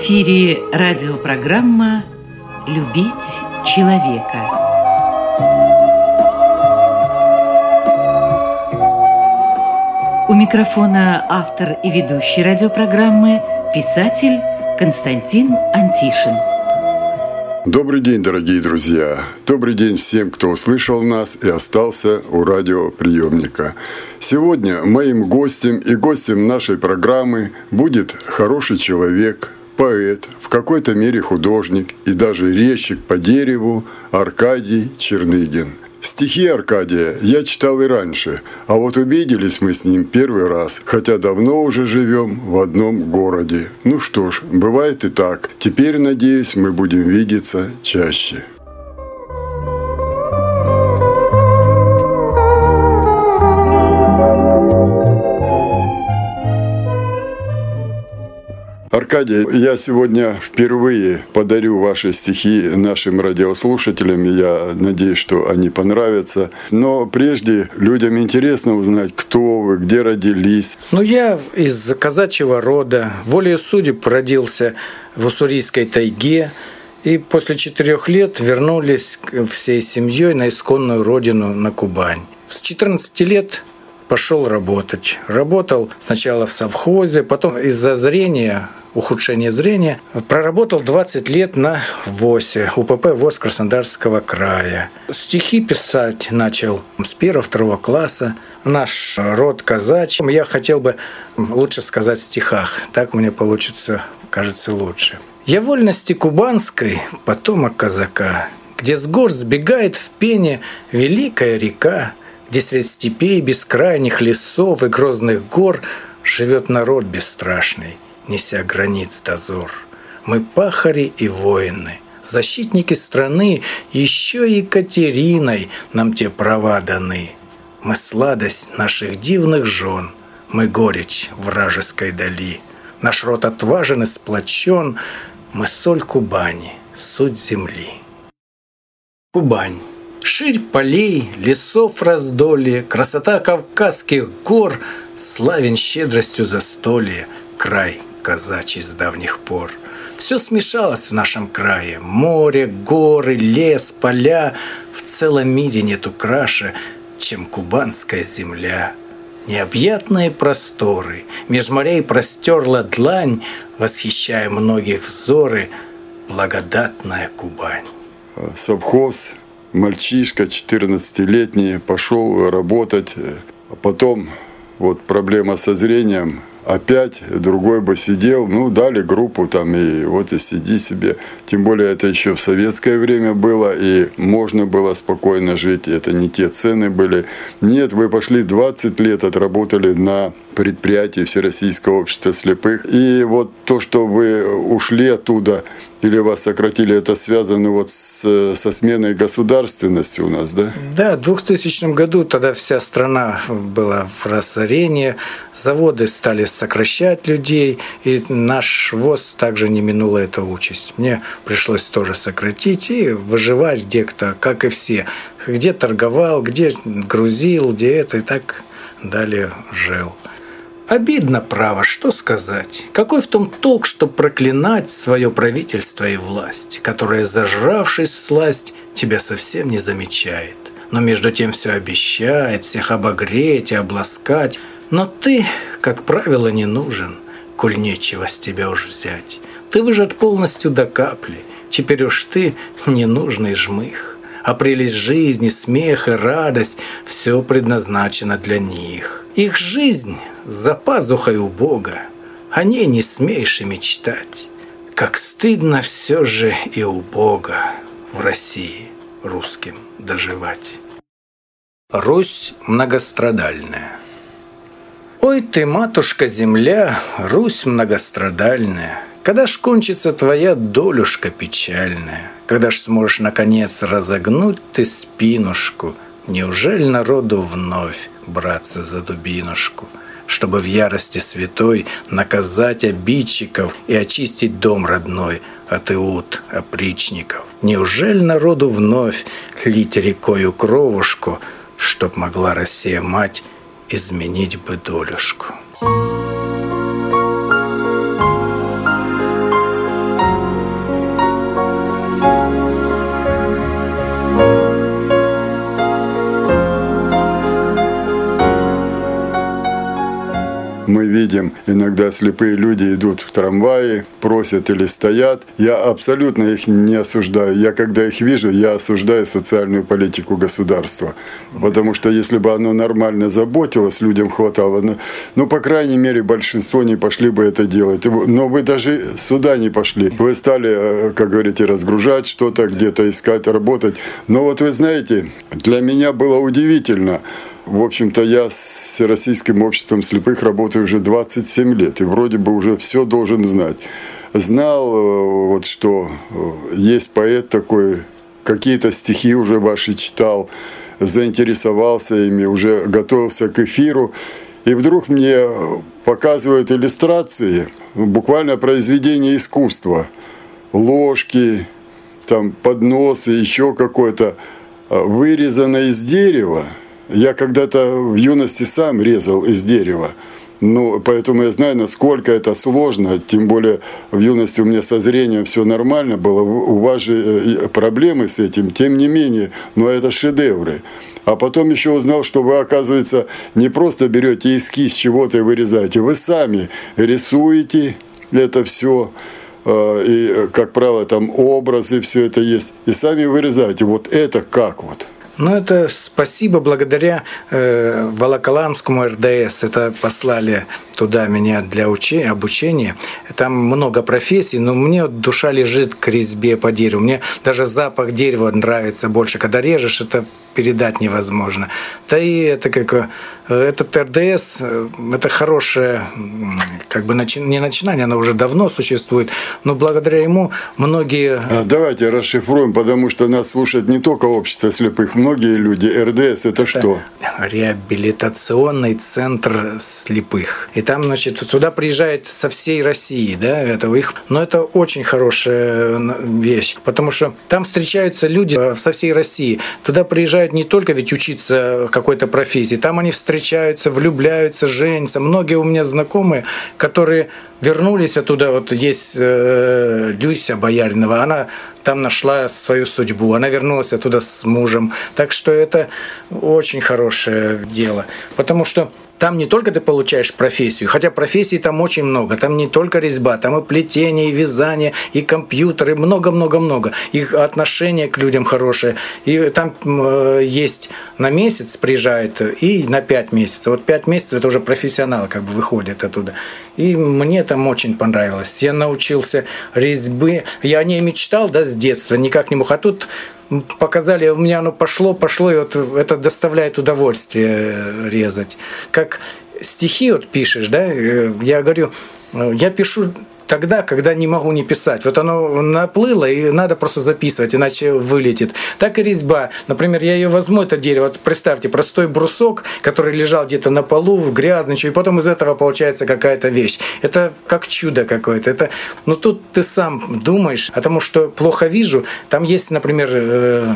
эфире радиопрограмма «Любить человека». У микрофона автор и ведущий радиопрограммы писатель Константин Антишин. Добрый день, дорогие друзья! Добрый день всем, кто услышал нас и остался у радиоприемника. Сегодня моим гостем и гостем нашей программы будет хороший человек, поэт, в какой-то мере художник и даже резчик по дереву Аркадий Черныгин. Стихи Аркадия я читал и раньше, а вот увиделись мы с ним первый раз, хотя давно уже живем в одном городе. Ну что ж, бывает и так. Теперь, надеюсь, мы будем видеться чаще. Аркадий, я сегодня впервые подарю ваши стихи нашим радиослушателям. Я надеюсь, что они понравятся. Но прежде людям интересно узнать, кто вы, где родились. Ну, я из казачьего рода. Волею судеб родился в Уссурийской тайге. И после четырех лет вернулись всей семьей на исконную родину, на Кубань. С 14 лет пошел работать. Работал сначала в совхозе, потом из-за зрения ухудшение зрения. Проработал 20 лет на ВОСе, УПП ВОЗ Краснодарского края. Стихи писать начал с первого-второго класса. Наш род казачий. Я хотел бы лучше сказать в стихах. Так мне получится, кажется, лучше. Я вольности кубанской, потомок казака, где с гор сбегает в пене великая река, где средь степей бескрайних лесов и грозных гор живет народ бесстрашный – неся границ дозор. Мы пахари и воины, защитники страны, еще Екатериной нам те права даны. Мы сладость наших дивных жен, мы горечь вражеской дали. Наш род отважен и сплочен, мы соль Кубани, суть земли. Кубань. Ширь полей, лесов раздолье, красота Кавказских гор, славен щедростью застолья, край – казачий с давних пор. Все смешалось в нашем крае. Море, горы, лес, поля. В целом мире нету краше, чем кубанская земля. Необъятные просторы, меж морей простерла длань, Восхищая многих взоры, благодатная Кубань. Совхоз, мальчишка 14-летний, пошел работать, а потом вот проблема со зрением, опять другой бы сидел, ну, дали группу там, и вот и сиди себе. Тем более это еще в советское время было, и можно было спокойно жить, это не те цены были. Нет, вы пошли 20 лет, отработали на предприятии Всероссийского общества слепых, и вот то, что вы ушли оттуда, или вас сократили, это связано вот с, со сменой государственности у нас, да? Да, в 2000 году тогда вся страна была в разорении, заводы стали сокращать людей, и наш ВОЗ также не минула эта участь. Мне пришлось тоже сократить и выживать где-то, как и все. Где торговал, где грузил, где это, и так далее жил. Обидно, право, что сказать. Какой в том толк, что проклинать свое правительство и власть, которая, зажравшись сласть, тебя совсем не замечает. Но между тем все обещает, всех обогреть и обласкать. Но ты, как правило, не нужен, коль нечего с тебя уж взять. Ты выжат полностью до капли, теперь уж ты ненужный жмых. А прелесть жизни, смех и радость – все предназначено для них. Их жизнь за пазухой у Бога, о ней не смеешь и мечтать. Как стыдно все же и у Бога в России русским доживать. Русь многострадальная. Ой ты, матушка земля, Русь многострадальная, Когда ж кончится твоя долюшка печальная, Когда ж сможешь наконец разогнуть ты спинушку, Неужели народу вновь браться за дубинушку — чтобы в ярости святой наказать обидчиков и очистить дом родной от иуд, опричников. Неужели народу вновь лить рекою кровушку, чтоб могла Россия мать изменить бы долюшку? Видим, иногда слепые люди идут в трамвае, просят или стоят. Я абсолютно их не осуждаю. Я когда их вижу, я осуждаю социальную политику государства. Потому что если бы оно нормально заботилось, людям хватало. Ну, ну по крайней мере, большинство не пошли бы это делать. Но вы даже сюда не пошли. Вы стали, э, как говорите, разгружать что-то, где-то искать, работать. Но вот вы знаете, для меня было удивительно. В общем-то, я с Всероссийским обществом слепых работаю уже 27 лет, и вроде бы уже все должен знать. Знал, э, вот, что э, есть поэт такой, какие-то стихи уже ваши читал, заинтересовался ими, уже готовился к эфиру. И вдруг мне показывают иллюстрации, буквально произведение искусства. Ложки, там подносы, еще какое-то, э, вырезано из дерева. Я когда-то в юности сам резал из дерева. Ну, поэтому я знаю, насколько это сложно. Тем более в юности у меня со зрением все нормально было. У вас же э, проблемы с этим. Тем не менее, но это шедевры. А потом еще узнал, что вы, оказывается, не просто берете эскиз чего-то и вырезаете. Вы сами рисуете это все. Э, и, как правило, там образы, все это есть. И сами вырезаете. Вот это как вот? Ну, это спасибо благодаря э, Волоколамскому РДС. Это послали туда меня для учи, обучения. Там много профессий, но мне душа лежит к резьбе по дереву. Мне даже запах дерева нравится больше. Когда режешь, это передать невозможно. Да и это как э, этот РДС, э, это хорошее, как бы не начинание, оно уже давно существует, но благодаря ему многие... А давайте расшифруем, потому что нас слушает не только общество слепых, многие люди. РДС это, это что? Реабилитационный центр слепых. И там, значит, туда приезжает со всей России, да, это их, но это очень хорошая вещь, потому что там встречаются люди э, со всей России. Туда приезжают не только ведь учиться какой-то профессии, там они встречаются, влюбляются, женятся. Многие у меня знакомые, которые вернулись оттуда, вот есть э, Люся Бояринова, она там нашла свою судьбу, она вернулась оттуда с мужем. Так что это очень хорошее дело, потому что там не только ты получаешь профессию, хотя профессий там очень много, там не только резьба, там и плетение, и вязание, и компьютеры, много-много-много. Их отношение к людям хорошее. И там э, есть на месяц приезжает и на пять месяцев. Вот пять месяцев это уже профессионал как бы выходит оттуда. И мне там очень понравилось. Я научился резьбы. Я о ней мечтал, да, с детства, никак не мог. А тут показали, у меня оно пошло, пошло, и вот это доставляет удовольствие э, резать. Как стихи вот пишешь, да, э, я говорю, э, я пишу тогда, когда не могу не писать. Вот оно наплыло, и надо просто записывать, иначе вылетит. Так и резьба. Например, я ее возьму, это дерево, вот представьте, простой брусок, который лежал где-то на полу, грязный, и потом из этого получается какая-то вещь. Это как чудо какое-то. Это, ну тут ты сам думаешь, потому что плохо вижу. Там есть, например, э,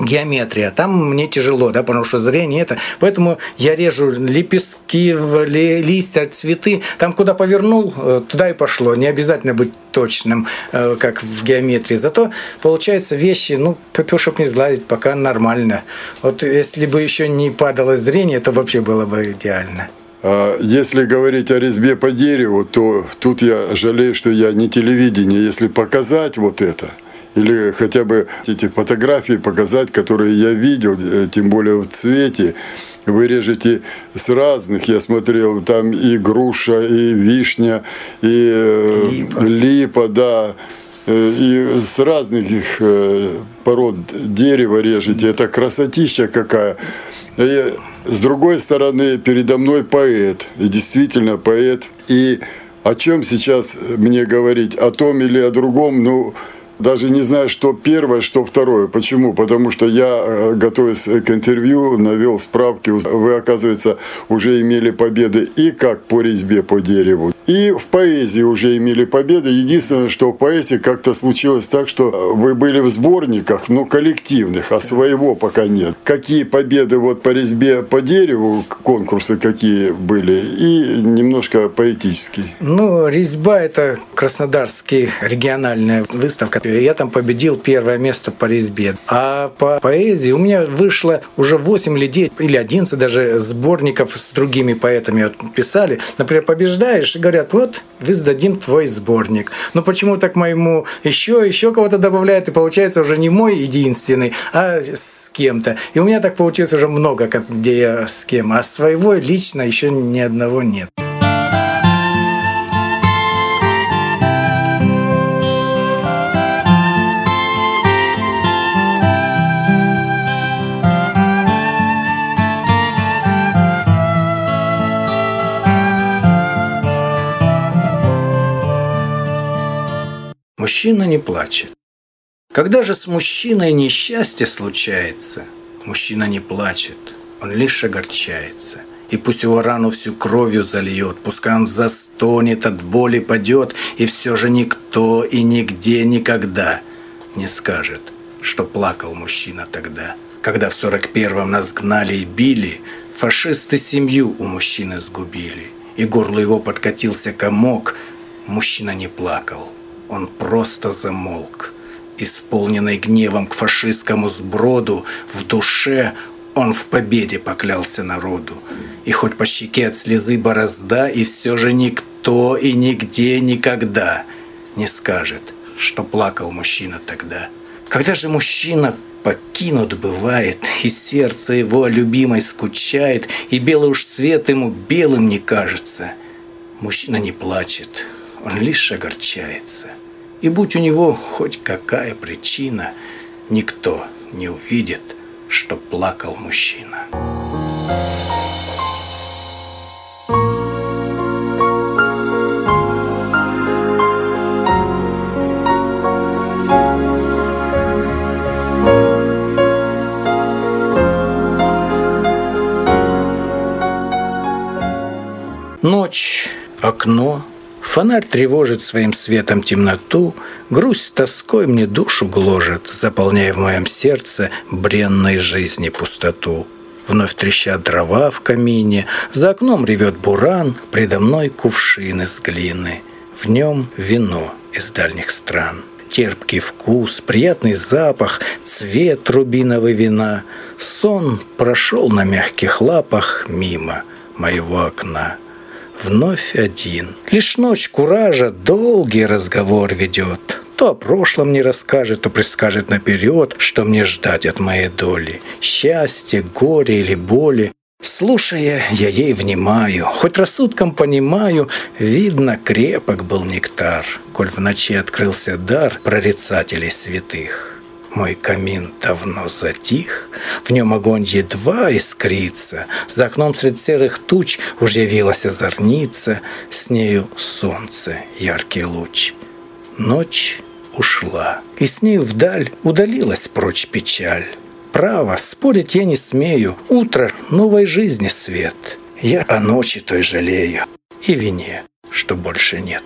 геометрия. Там мне тяжело, да, потому что зрение это. Поэтому я режу лепестки, листья, цветы. Там, куда повернул, э, туда и пошло. Не обязательно быть точным, э, как в геометрии. Зато получается вещи, ну, чтобы не сгладить, пока нормально. Вот если бы еще не падало зрение, это вообще было бы идеально. А если говорить о резьбе по дереву, то тут я жалею, что я не телевидение. Если показать вот это – или хотя бы эти фотографии показать, которые я видел, э, тем более в цвете, вы режете с разных, я смотрел, там и груша, и вишня, и э, липа, липа да, э, и с разных их пород дерева режете. Это красотища какая. И с другой стороны, передо мной поэт, и действительно поэт. И о чем сейчас мне говорить, о том или о другом, ну, даже не знаю, что первое, что второе. Почему? Потому что я, э, готовясь к интервью, навел справки. Вы, оказывается, уже имели победы и как по резьбе по дереву, И в поэзии уже имели победы. Единственное, что в поэзии как-то случилось так, что вы были в сборниках, но коллективных, а своего пока нет. Какие победы вот по резьбе по дереву, конкурсы какие были, и немножко поэтический. Ну, резьба – это Краснодарский региональная выставка. Я там победил первое место по резьбе. А по поэзии у меня вышло уже 8 людей, или 11 даже сборников с другими поэтами вот писали. Например, побеждаешь и говорят, вот, вы сдадим твой сборник. Но почему так моему еще, еще кого-то добавляют, и получается уже не мой единственный, а с кем-то. И у меня так получилось уже много, где я с кем, а своего лично еще ни одного нет. Мужчина не плачет. Когда же с мужчиной несчастье случается, мужчина не плачет, он лишь огорчается. И пусть его рану всю кровью зальет, пускай он застонет, от боли падет, и все же никто и нигде никогда не скажет, что плакал мужчина тогда. Когда в сорок первом нас гнали и били, фашисты семью у мужчины сгубили, и горло его подкатился комок, мужчина не плакал он просто замолк. Исполненный гневом к фашистскому сброду, в душе он в победе поклялся народу. И хоть по щеке от слезы борозда, и все же никто и нигде никогда не скажет, что плакал мужчина тогда. Когда же мужчина покинут бывает, и сердце его любимой скучает, и белый уж цвет ему белым не кажется, мужчина не плачет, он лишь огорчается. И будь у него хоть какая причина, никто не увидит, что плакал мужчина. Фонарь тревожит своим светом темноту, Грусть тоской мне душу гложет, Заполняя в моем сердце бренной жизни пустоту. Вновь трещат дрова в камине, За окном ревет буран, Предо мной кувшин из глины, В нем вино из дальних стран. Терпкий вкус, приятный запах, Цвет рубиновой вина. Сон прошел на мягких лапах Мимо моего окна вновь один. Лишь ночь куража долгий разговор ведет. То о прошлом не расскажет, то предскажет наперед, что мне ждать от моей доли. Счастье, горе или боли. Слушая, я ей внимаю, хоть рассудком понимаю, видно, крепок был нектар, коль в ночи открылся дар прорицателей святых. Мой камин давно затих, в нем огонь едва искрится, За окном средь серых туч уж явилась озорница, С нею солнце яркий луч. Ночь ушла, и с нею вдаль удалилась прочь печаль. Право, спорить я не смею, утро новой жизни свет. Я о ночи той жалею и вине, что больше нет.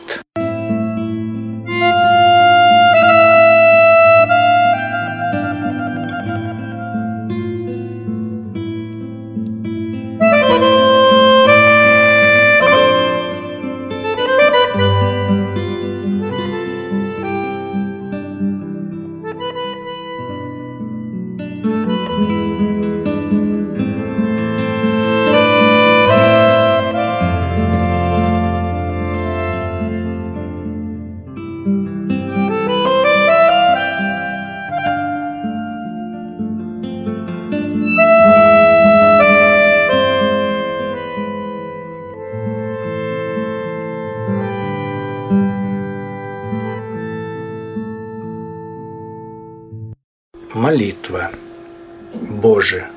Боже,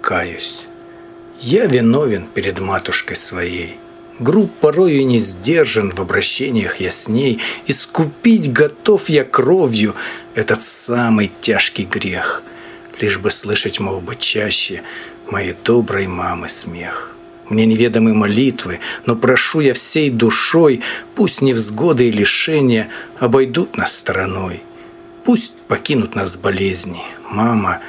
каюсь. Я виновен перед матушкой своей. Груб порою не сдержан в обращениях я с ней. Искупить готов я кровью этот самый тяжкий грех. Лишь бы слышать, мог бы чаще, моей доброй мамы смех. мне неведомы молитвы, но прошу я всей душой, пусть невзгоды и лишения обойдут нас стороной. Пусть покинут нас болезни. Мама,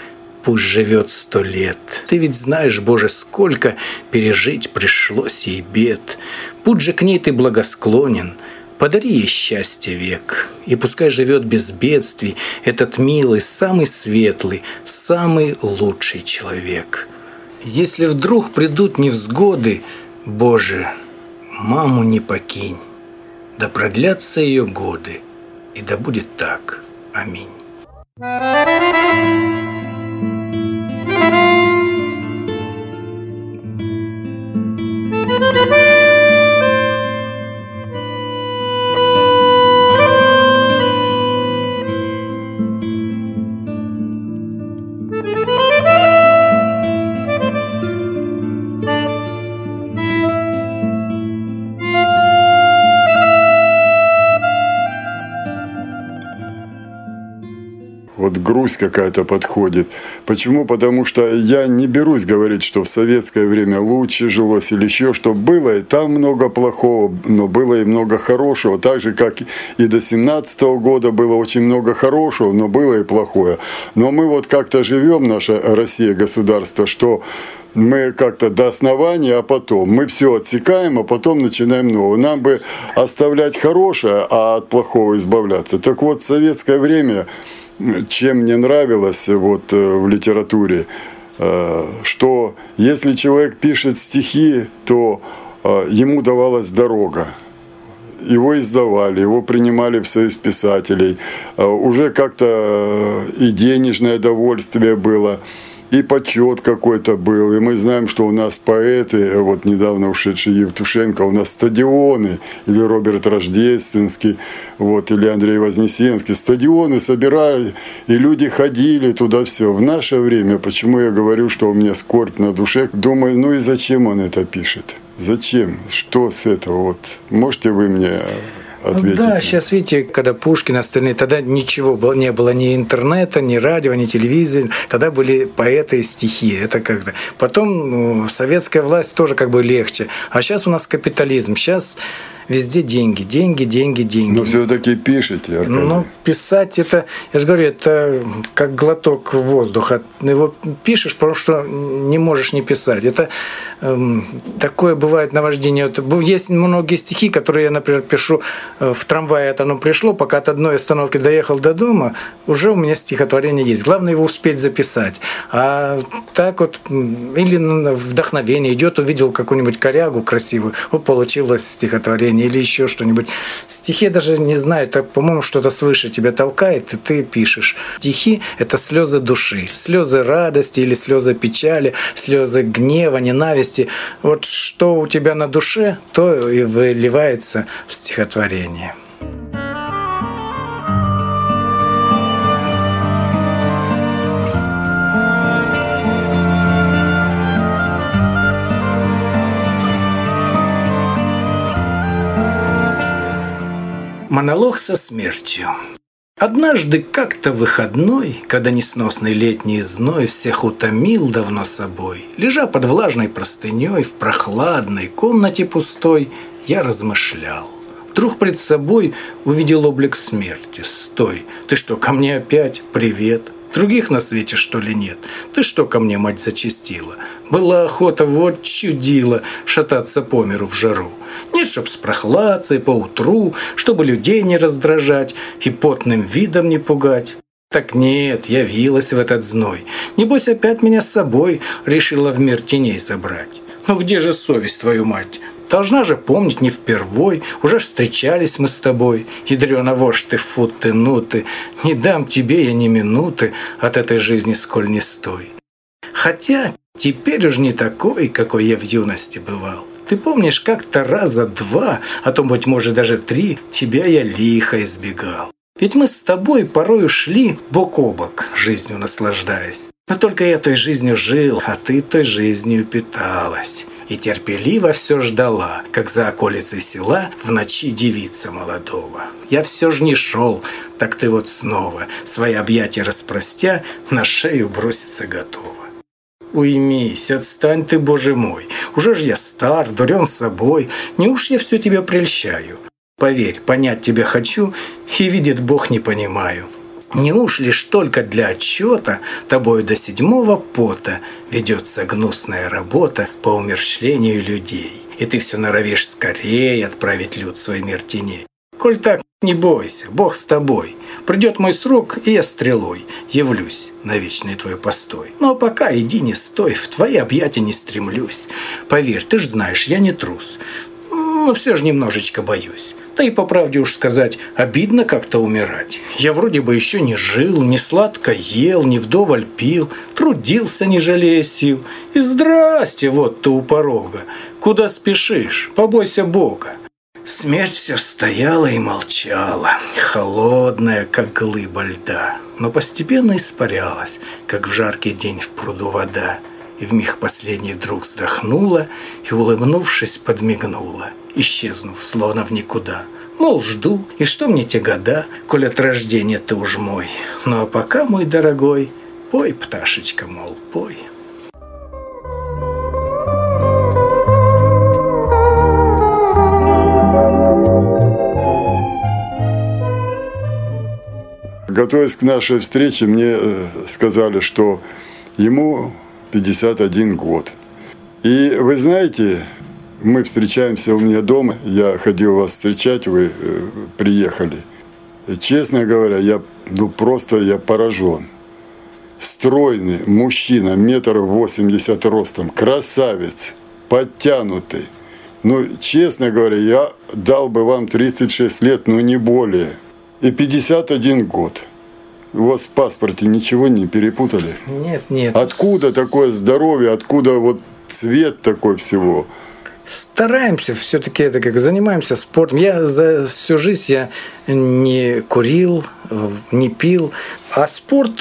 пусть живет сто лет. Ты ведь знаешь, Боже, сколько пережить пришлось ей бед. Будь же к ней ты благосклонен, подари ей счастье век. И пускай живет без бедствий этот милый, самый светлый, самый лучший человек. Если вдруг придут невзгоды, Боже, маму не покинь, да продлятся ее годы, и да будет так. Аминь. Música грусть какая-то подходит. Почему? Потому что я не берусь говорить, что в советское время лучше жилось или еще что. Было и там много плохого, но было и много хорошего. Так же, как и до 17 года было очень много хорошего, но было и плохое. Но мы вот как-то живем, наша Россия, государство, что мы как-то до основания, а потом мы все отсекаем, а потом начинаем новое. Нам бы оставлять хорошее, а от плохого избавляться. Так вот, в советское время чем мне нравилось вот э, в литературе, э, что если человек пишет стихи, то э, ему давалась дорога. Его издавали, его принимали в союз писателей. Уже как-то и денежное довольствие было и почет какой-то был. И мы знаем, что у нас поэты, вот недавно ушедший Евтушенко, у нас стадионы, или Роберт Рождественский, вот, или Андрей Вознесенский, стадионы собирали, и люди ходили туда все. В наше время, почему я говорю, что у меня скорбь на душе, думаю, ну и зачем он это пишет? Зачем? Что с этого? Вот можете вы мне ответить. Да, сейчас видите, когда Пушкин, остальные, тогда ничего было, не было ни интернета, ни радио, ни телевизора, тогда были поэты и стихи. Это как-то. Потом ну, советская власть тоже как бы легче. А сейчас у нас капитализм. Сейчас везде деньги, деньги, деньги, деньги. Но все-таки пишете, Аркадий. Ну, писать это, я же говорю, это как глоток воздуха. Его пишешь, потому что не можешь не писать. Это эм, такое бывает наваждение. Вот, есть многие стихи, которые я, например, пишу э, в трамвае, это оно пришло, пока от одной остановки доехал до дома, уже у меня стихотворение есть. Главное его успеть записать. А так вот, или вдохновение идет, увидел какую-нибудь корягу красивую, вот получилось стихотворение стихотворение или еще что-нибудь. Стихи даже не знаю, это, по-моему, что-то свыше тебя толкает, и ты пишешь. Стихи – это слезы души, слезы радости или слезы печали, слезы гнева, ненависти. Вот что у тебя на душе, то и выливается в стихотворение. Монолог со смертью. Однажды как-то выходной, когда несносный летний зной всех утомил давно собой, лежа под влажной простыней в прохладной комнате пустой, я размышлял. Вдруг пред собой увидел облик смерти. «Стой! Ты что, ко мне опять? Привет!» Других на свете, что ли, нет? Ты что ко мне, мать, зачастила? Была охота, вот чудила, шататься по миру в жару. Нет, чтоб с прохладцей поутру, чтобы людей не раздражать и потным видом не пугать. Так нет, явилась в этот зной. Небось, опять меня с собой решила в мир теней забрать. Ну где же совесть, твою мать? Должна же помнить не впервой, уже встречались мы с тобой. Ядрёна вошь ты, фу ты, ну ты, не дам тебе я ни минуты от этой жизни сколь не стой. Хотя теперь уж не такой, какой я в юности бывал. Ты помнишь, как-то раза два, а то, быть может, даже три, тебя я лихо избегал. Ведь мы с тобой порой ушли бок о бок, жизнью наслаждаясь. Но только я той жизнью жил, а ты той жизнью питалась и терпеливо все ждала, как за околицей села в ночи девица молодого. Я все ж не шел, так ты вот снова, свои объятия распростя, на шею броситься готова. Уймись, отстань ты, боже мой. Уже ж я стар, дурен собой. Не уж я все тебя прельщаю. Поверь, понять тебя хочу, и видит Бог не понимаю. Не уж лишь только для отчета тобою до седьмого пота ведется гнусная работа по умерщвлению людей. И ты все норовишь скорее отправить люд свой мир теней. Коль так, не бойся, Бог с тобой. Придет мой срок, и я стрелой явлюсь на вечный твой постой. Но пока иди не стой, в твои объятия не стремлюсь. Поверь, ты ж знаешь, я не трус, но все же немножечко боюсь. Да и по правде уж сказать, обидно как-то умирать. Я вроде бы еще не жил, не сладко ел, не вдоволь пил, трудился, не жалея сил. И здрасте, вот ты у порога. Куда спешишь? Побойся Бога. Смерть все стояла и молчала, холодная, как глыба льда, но постепенно испарялась, как в жаркий день в пруду вода. И в миг последний вдруг вздохнула и, улыбнувшись, подмигнула, исчезнув, словно в никуда. Мол, жду, и что мне те года, коль от рождения ты уж мой. Ну а пока, мой дорогой, пой, пташечка, мол, пой. Готовясь к нашей встрече, мне э, сказали, что ему 51 год. И вы знаете, мы встречаемся у меня дома, я ходил вас встречать, вы э, приехали. И, честно говоря, я ну, просто я поражен. Стройный мужчина, метр восемьдесят ростом, красавец, подтянутый. Ну, честно говоря, я дал бы вам 36 лет, но не более – и 51 год. У вас в паспорте ничего не перепутали? Нет, нет. Откуда такое здоровье, откуда вот цвет такой всего? Стараемся все-таки это как занимаемся спортом. Я за всю жизнь я не курил, не пил, а спорт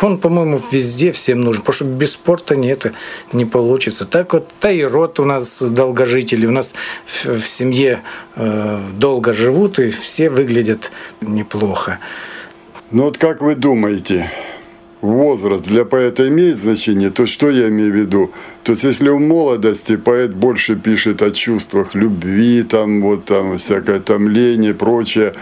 он, по-моему, везде всем нужен, потому что без спорта нет, не получится. Так вот, та и род у нас долгожители, у нас в семье э, долго живут, и все выглядят неплохо. Ну вот как вы думаете, возраст для поэта имеет значение, то что я имею в виду? То есть, если в молодости поэт больше пишет о чувствах любви, там, вот, там, всякое томление и прочее,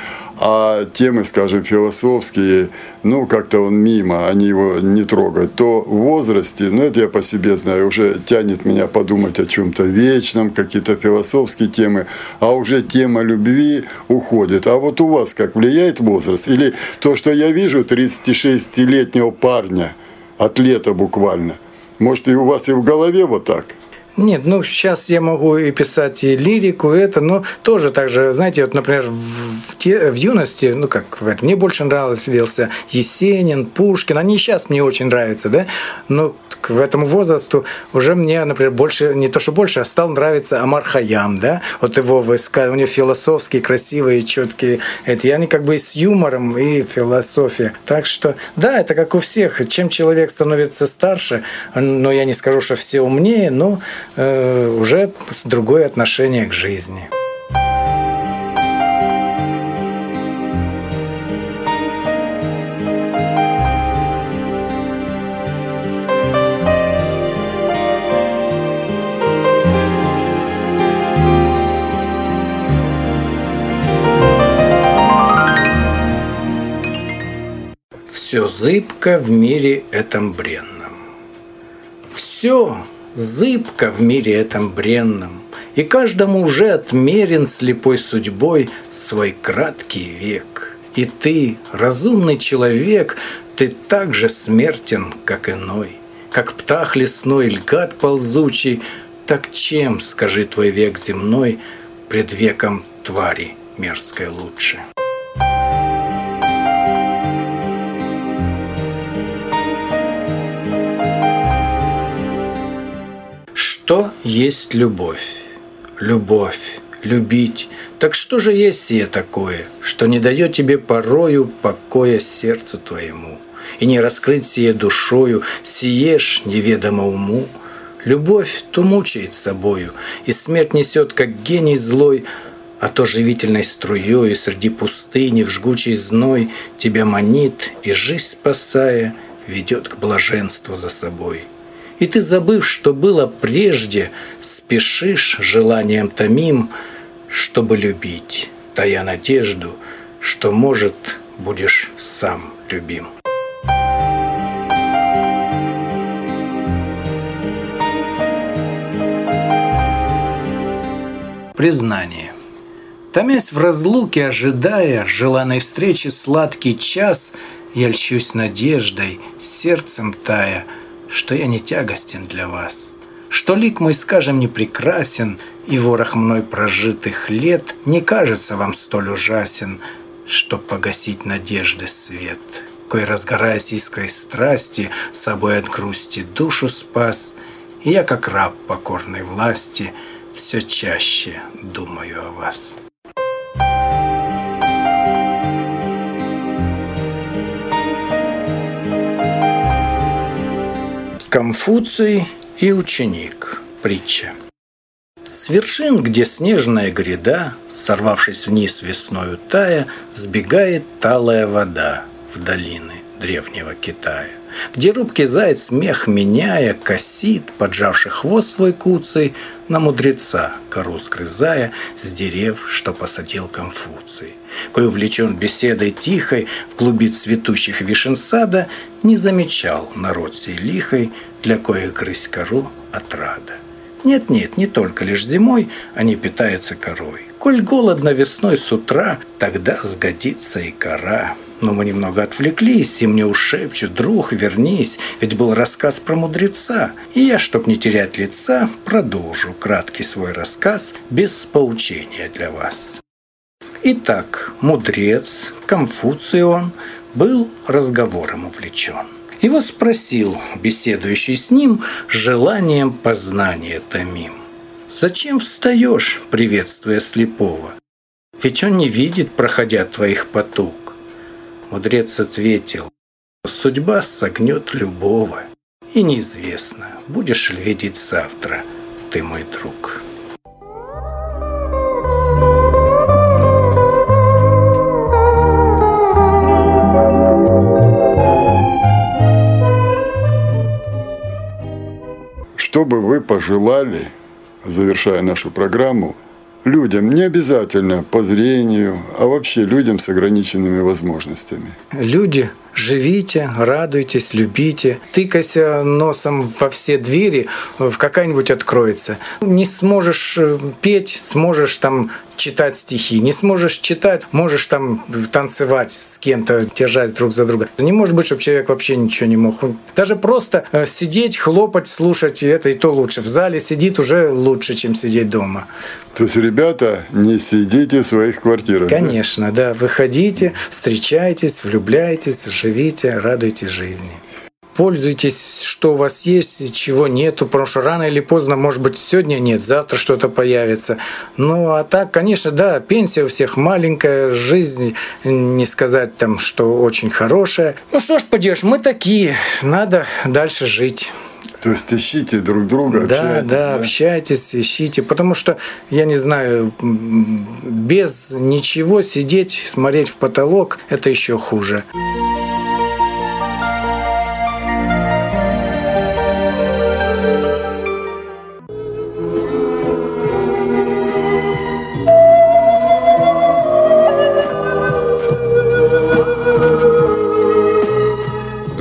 а темы, скажем, философские, ну, как-то он мимо, они его не трогают, то в возрасте, ну, это я по себе знаю, уже тянет меня подумать о чем-то вечном, какие-то философские темы, а уже тема любви уходит. А вот у вас как влияет возраст? Или то, что я вижу 36-летнего парня, атлета буквально, может, и у вас и в голове вот так – нет, ну сейчас я могу и писать и лирику, и это, но тоже так же, знаете, вот, например, в, те, в юности, ну как в мне больше нравился Есенин, Пушкин, они сейчас мне очень нравятся, да, но к этому возрасту уже мне, например, больше, не то что больше, а стал нравиться Амар Хаям, да, вот его высказывания, у него философские, красивые, четкие, эти, и они как бы и с юмором, и философия. Так что, да, это как у всех, чем человек становится старше, но я не скажу, что все умнее, но э, уже другое отношение к жизни. Все зыбко в мире этом бренном. Все зыбко в мире этом бренном, И каждому уже отмерен слепой судьбой свой краткий век. И ты, разумный человек, ты так же смертен, как иной, Как птах лесной или гад ползучий, Так чем, скажи твой век земной, Пред веком твари мерзкой лучше? Что есть любовь? Любовь, любить. Так что же есть сие такое, что не дает тебе порою покоя сердцу твоему? И не раскрыть сие душою, сиешь неведомо уму? Любовь то мучает собою, и смерть несет, как гений злой, а то живительной струей среди пустыни в жгучий зной тебя манит и жизнь спасая ведет к блаженству за собой. И ты, забыв, что было прежде, спешишь желанием томим, чтобы любить, тая надежду, что, может, будешь сам любим. Признание. Томясь в разлуке, ожидая желанной встречи сладкий час, я льщусь надеждой, сердцем тая, что я не тягостен для вас, что лик мой, скажем, не прекрасен, и ворох мной прожитых лет не кажется вам столь ужасен, чтоб погасить надежды свет, кой, разгораясь искрой страсти, собой от грусти душу спас, и я, как раб покорной власти, — все чаще думаю о вас. Конфуций и ученик. Притча. С вершин, где снежная гряда, сорвавшись вниз весною тая, сбегает талая вода в долины древнего Китая где рубкий заяц, мех меняя, косит, поджавший хвост свой куцей, на мудреца, кору сгрызая, с дерев, что посадил Конфуций. Кой увлечен беседой тихой в клуби цветущих вишен сада, не замечал народ сей лихой, для коих грызть кору отрада. Нет-нет, не только лишь зимой они питаются корой. Коль голодно весной с утра, тогда сгодится и кора. Но мы немного отвлеклись, и мне уж шепчут, друг, вернись, ведь был рассказ про мудреца. И я, чтоб не терять лица, продолжу краткий свой рассказ без поучения для вас. Итак, мудрец, Конфуций он, был разговором увлечен. Его спросил, беседующий с ним, желанием познания томим. «Зачем встаешь, приветствуя слепого? Ведь он не видит, проходя твоих потуг. Мудрец ответил, «Судьба согнет любого, и неизвестно, будешь ли видеть завтра ты мой друг». Что бы вы пожелали, завершая нашу программу, людям, не обязательно по зрению, а вообще людям с ограниченными возможностями. Люди, живите, радуйтесь, любите. Тыкайся носом во все двери, в какая-нибудь откроется. Не сможешь э, петь, сможешь там читать стихи. Не сможешь читать, можешь там танцевать с кем-то, держать друг за друга. Не может быть, чтобы человек вообще ничего не мог. Даже просто э, сидеть, хлопать, слушать, это и то лучше. В зале сидит уже лучше, чем сидеть дома. То есть, ребята, не сидите в своих квартирах. Конечно, да. да. Выходите, встречайтесь, влюбляйтесь, живите, радуйтесь жизни пользуйтесь, что у вас есть, чего нету, потому что рано или поздно, может быть, сегодня нет, завтра что-то появится. Ну, а так, конечно, да, пенсия у всех маленькая, жизнь, не сказать там, что очень хорошая. Ну что ж поделаешь, мы такие, надо дальше жить. То есть ищите друг друга, да, общайтесь. Да, да, общайтесь, ищите. Потому что, я не знаю, без ничего сидеть, смотреть в потолок, это еще хуже.